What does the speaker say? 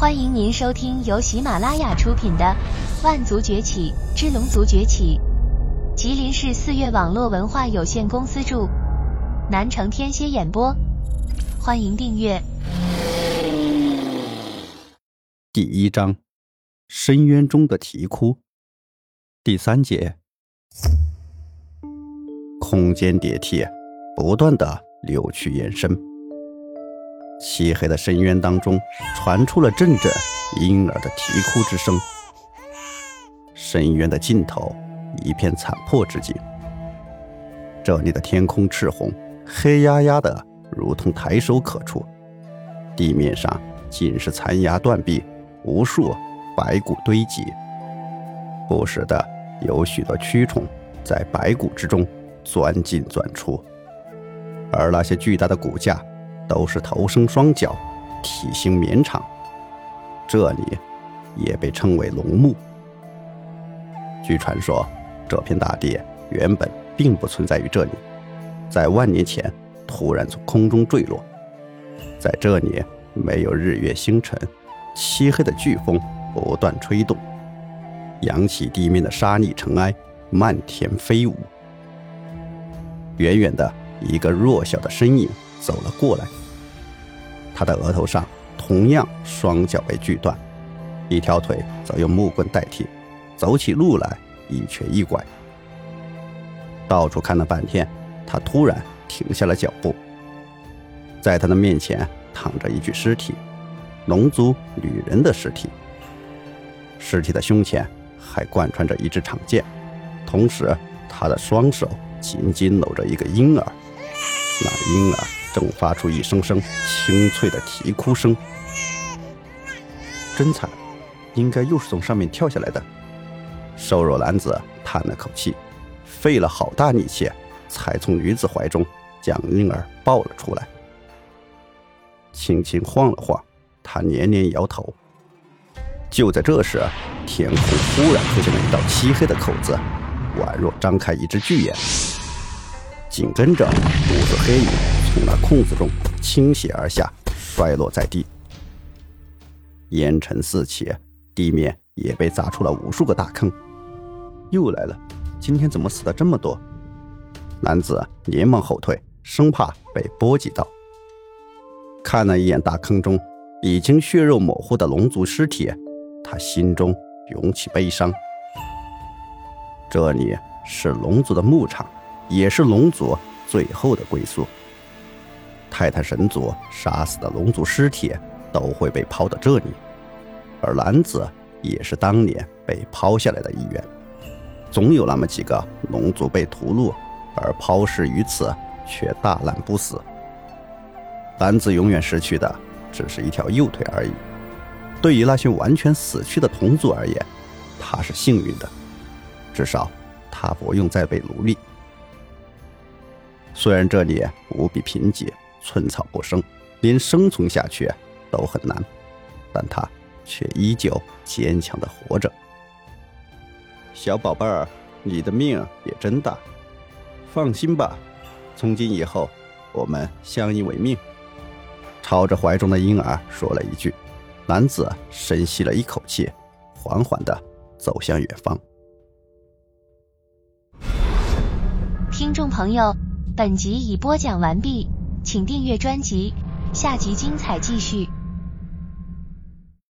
欢迎您收听由喜马拉雅出品的《万族崛起之龙族崛起》，吉林市四月网络文化有限公司著，南城天蝎演播。欢迎订阅。第一章：深渊中的啼哭。第三节：空间叠梯不断的扭曲延伸。漆黑的深渊当中，传出了阵阵婴儿的啼哭之声。深渊的尽头，一片残破之境。这里的天空赤红，黑压压的，如同抬手可触。地面上尽是残崖断壁，无数白骨堆积。不时的有许多蛆虫在白骨之中钻进钻出，而那些巨大的骨架。都是头生双脚，体型绵长，这里也被称为龙墓。据传说，这片大地原本并不存在于这里，在万年前突然从空中坠落。在这里没有日月星辰，漆黑的飓风不断吹动，扬起地面的沙砾尘埃，漫天飞舞。远远的一个弱小的身影走了过来。他的额头上同样双脚被锯断，一条腿则用木棍代替，走起路来一瘸一拐。到处看了半天，他突然停下了脚步。在他的面前躺着一具尸体，龙族女人的尸体。尸体的胸前还贯穿着一支长剑，同时他的双手紧紧搂着一个婴儿，那婴儿。正发出一声声清脆的啼哭声，真惨，应该又是从上面跳下来的。瘦弱男子叹了口气，费了好大力气，才从女子怀中将婴儿抱了出来。轻轻晃了晃，他连连摇头。就在这时，天空忽然出现了一道漆黑的口子，宛若张开一只巨眼。紧跟着，无数黑影。从那空子中倾泻而下，摔落在地，烟尘四起，地面也被砸出了无数个大坑。又来了，今天怎么死的这么多？男子连忙后退，生怕被波及到。看了一眼大坑中已经血肉模糊的龙族尸体，他心中涌起悲伤。这里是龙族的牧场，也是龙族最后的归宿。泰坦神族杀死的龙族尸体都会被抛到这里，而男子也是当年被抛下来的一员。总有那么几个龙族被屠戮，而抛尸于此却大难不死。男子永远失去的只是一条右腿而已。对于那些完全死去的同族而言，他是幸运的，至少他不用再被奴隶。虽然这里无比贫瘠。寸草不生，连生存下去都很难，但他却依旧坚强的活着。小宝贝儿，你的命也真大，放心吧，从今以后我们相依为命。朝着怀中的婴儿说了一句，男子深吸了一口气，缓缓的走向远方。听众朋友，本集已播讲完毕。请订阅专辑，下集精彩继续。